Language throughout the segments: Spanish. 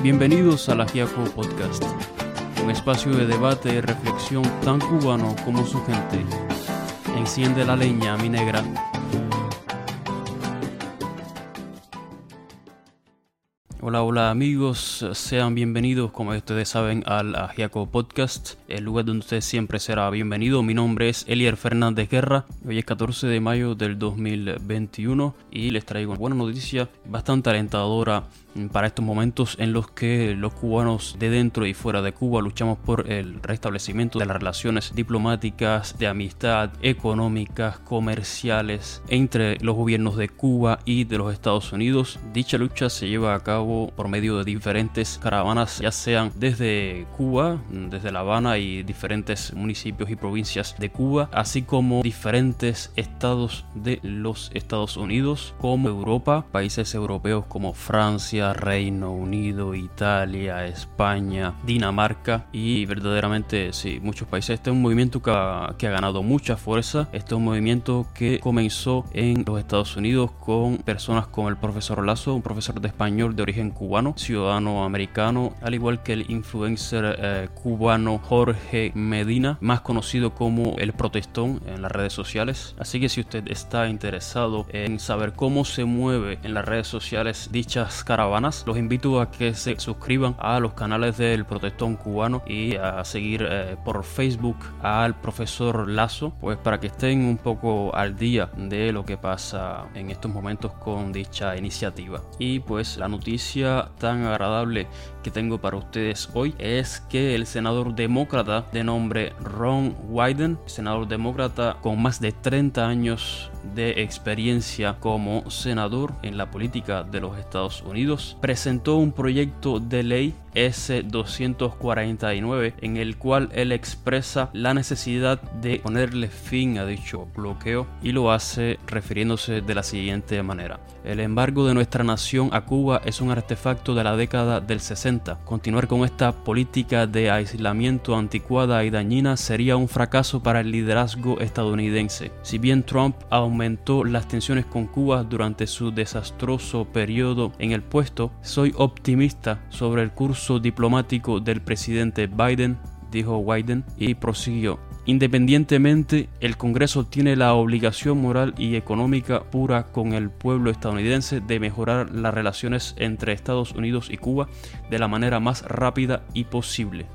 Bienvenidos a la Podcast, un espacio de debate y reflexión tan cubano como su gente. Enciende la leña, mi negra. Hola, hola amigos, sean bienvenidos, como ustedes saben, al Ajiaco Podcast, el lugar donde usted siempre será bienvenido. Mi nombre es Elier Fernández Guerra, hoy es 14 de mayo del 2021 y les traigo una buena noticia bastante alentadora para estos momentos en los que los cubanos de dentro y fuera de Cuba luchamos por el restablecimiento de las relaciones diplomáticas, de amistad, económicas, comerciales entre los gobiernos de Cuba y de los Estados Unidos. Dicha lucha se lleva a cabo por medio de diferentes caravanas, ya sean desde Cuba, desde La Habana y diferentes municipios y provincias de Cuba, así como diferentes estados de los Estados Unidos, como Europa, países europeos como Francia, Reino Unido, Italia, España, Dinamarca y verdaderamente sí, muchos países. Este es un movimiento que ha, que ha ganado mucha fuerza. Este es un movimiento que comenzó en los Estados Unidos con personas como el profesor Lazo, un profesor de español de origen cubano, ciudadano americano, al igual que el influencer eh, cubano Jorge Medina, más conocido como el protestón en las redes sociales. Así que si usted está interesado en saber cómo se mueve en las redes sociales dichas caravanas, los invito a que se suscriban a los canales del Protestón Cubano y a seguir eh, por Facebook al profesor Lazo, pues para que estén un poco al día de lo que pasa en estos momentos con dicha iniciativa. Y pues la noticia tan agradable tengo para ustedes hoy es que el senador demócrata de nombre Ron Wyden, senador demócrata con más de 30 años de experiencia como senador en la política de los Estados Unidos, presentó un proyecto de ley S-249 en el cual él expresa la necesidad de ponerle fin a dicho bloqueo y lo hace refiriéndose de la siguiente manera. El embargo de nuestra nación a Cuba es un artefacto de la década del 60. Continuar con esta política de aislamiento anticuada y dañina sería un fracaso para el liderazgo estadounidense. Si bien Trump aumentó las tensiones con Cuba durante su desastroso periodo en el puesto, soy optimista sobre el curso diplomático del presidente Biden, dijo Biden, y prosiguió. Independientemente, el Congreso tiene la obligación moral y económica pura con el pueblo estadounidense de mejorar las relaciones entre Estados Unidos y Cuba de la manera más rápida y posible.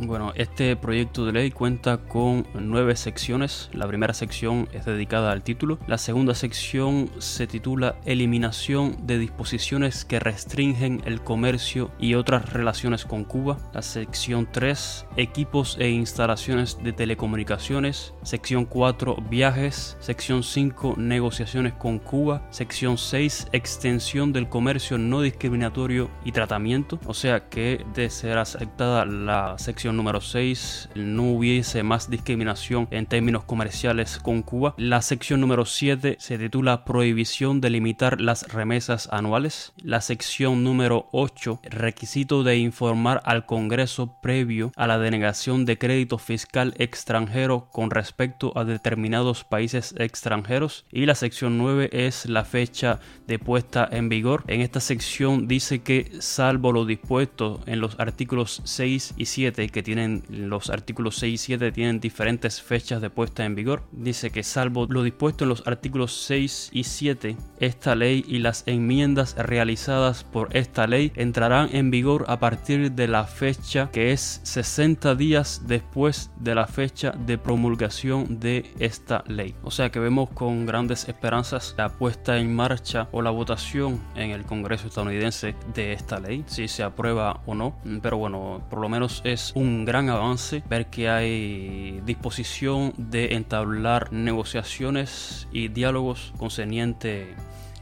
Bueno, este proyecto de ley cuenta con nueve secciones. La primera sección es dedicada al título. La segunda sección se titula Eliminación de disposiciones que restringen el comercio y otras relaciones con Cuba. La sección 3, Equipos e instalaciones de telecomunicaciones. Sección 4, Viajes. Sección 5, Negociaciones con Cuba. Sección 6, Extensión del comercio no discriminatorio y tratamiento. O sea que de ser aceptada la sección número 6 no hubiese más discriminación en términos comerciales con Cuba. La sección número 7 se titula Prohibición de limitar las remesas anuales. La sección número 8 Requisito de informar al Congreso previo a la denegación de crédito fiscal extranjero con respecto a determinados países extranjeros. Y la sección 9 es la fecha de puesta en vigor. En esta sección dice que salvo lo dispuesto en los artículos 6 y 7 que tienen los artículos 6 y 7 tienen diferentes fechas de puesta en vigor. Dice que salvo lo dispuesto en los artículos 6 y 7, esta ley y las enmiendas realizadas por esta ley entrarán en vigor a partir de la fecha que es 60 días después de la fecha de promulgación de esta ley. O sea que vemos con grandes esperanzas la puesta en marcha o la votación en el Congreso estadounidense de esta ley, si se aprueba o no. Pero bueno, por lo menos es un un gran avance ver que hay disposición de entablar negociaciones y diálogos concerniente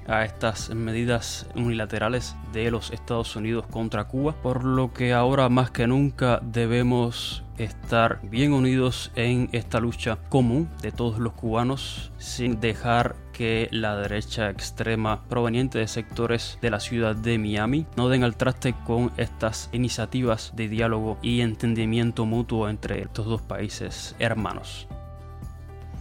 a estas medidas unilaterales de los Estados Unidos contra Cuba, por lo que ahora más que nunca debemos estar bien unidos en esta lucha común de todos los cubanos sin dejar que la derecha extrema proveniente de sectores de la ciudad de Miami no den al traste con estas iniciativas de diálogo y entendimiento mutuo entre estos dos países hermanos.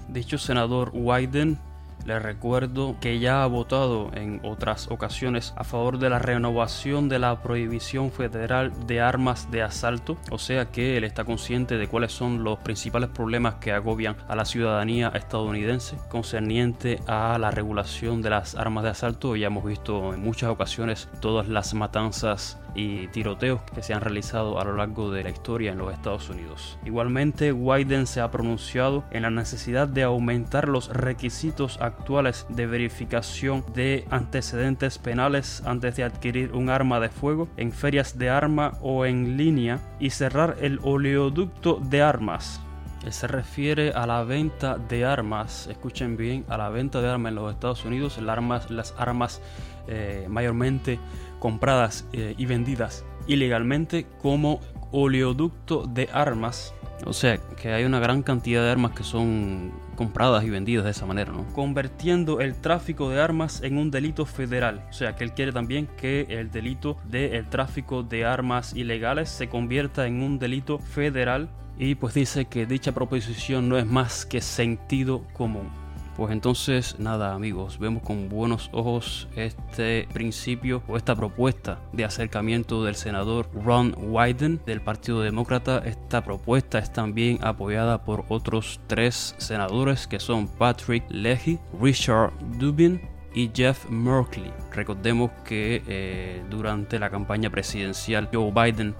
Dicho senador Wyden Les recuerdo que ya ha votado en otras ocasiones a favor de la renovación de la prohibición federal de armas de asalto, o sea que él está consciente de cuáles son los principales problemas que agobian a la ciudadanía estadounidense concerniente a la regulación de las armas de asalto. Ya hemos visto en muchas ocasiones todas las matanzas y tiroteos que se han realizado a lo largo de la historia en los Estados Unidos. Igualmente, Wyden se ha pronunciado en la necesidad de aumentar los requisitos actuales de verificación de antecedentes penales antes de adquirir un arma de fuego en ferias de arma o en línea y cerrar el oleoducto de armas se refiere a la venta de armas, escuchen bien, a la venta de armas en los Estados Unidos, las armas, eh, mayormente compradas eh, y vendidas ilegalmente como oleoducto de armas. O sea, que hay una gran cantidad de armas que son compradas y vendidas de esa manera, ¿no? Convirtiendo el tráfico de armas en un delito federal. O sea, que él quiere también que el delito del tráfico de armas ilegales se convierta en un delito federal. Y pues dice que dicha proposición no es más que sentido común. Pues entonces, nada amigos, vemos con buenos ojos este principio o esta propuesta de acercamiento del senador Ron Wyden del Partido Demócrata. Esta propuesta es también apoyada por otros tres senadores que son Patrick Leahy, Richard Dubin y Jeff Merkley. Recordemos que eh, durante la campaña presidencial Joe Biden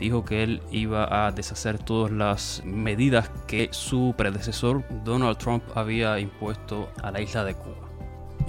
dijo que él iba a deshacer todas las medidas que su predecesor Donald Trump había impuesto a la isla de Cuba.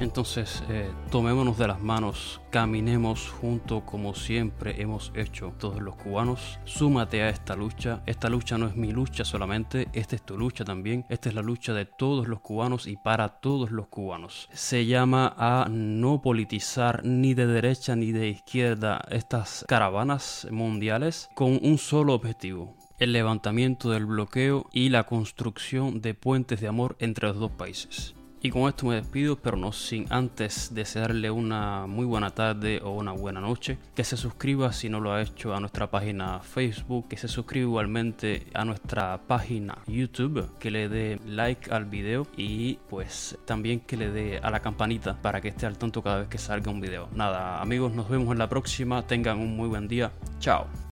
Entonces, eh, tomémonos de las manos, caminemos junto como siempre hemos hecho todos los cubanos. Súmate a esta lucha. Esta lucha no es mi lucha solamente, esta es tu lucha también. Esta es la lucha de todos los cubanos y para todos los cubanos. Se llama a no politizar ni de derecha ni de izquierda estas caravanas mundiales con un solo objetivo, el levantamiento del bloqueo y la construcción de puentes de amor entre los dos países. Y con esto me despido, pero no sin antes desearle una muy buena tarde o una buena noche. Que se suscriba si no lo ha hecho a nuestra página Facebook, que se suscriba igualmente a nuestra página YouTube, que le dé like al video y pues también que le dé a la campanita para que esté al tanto cada vez que salga un video. Nada, amigos, nos vemos en la próxima. Tengan un muy buen día. Chao.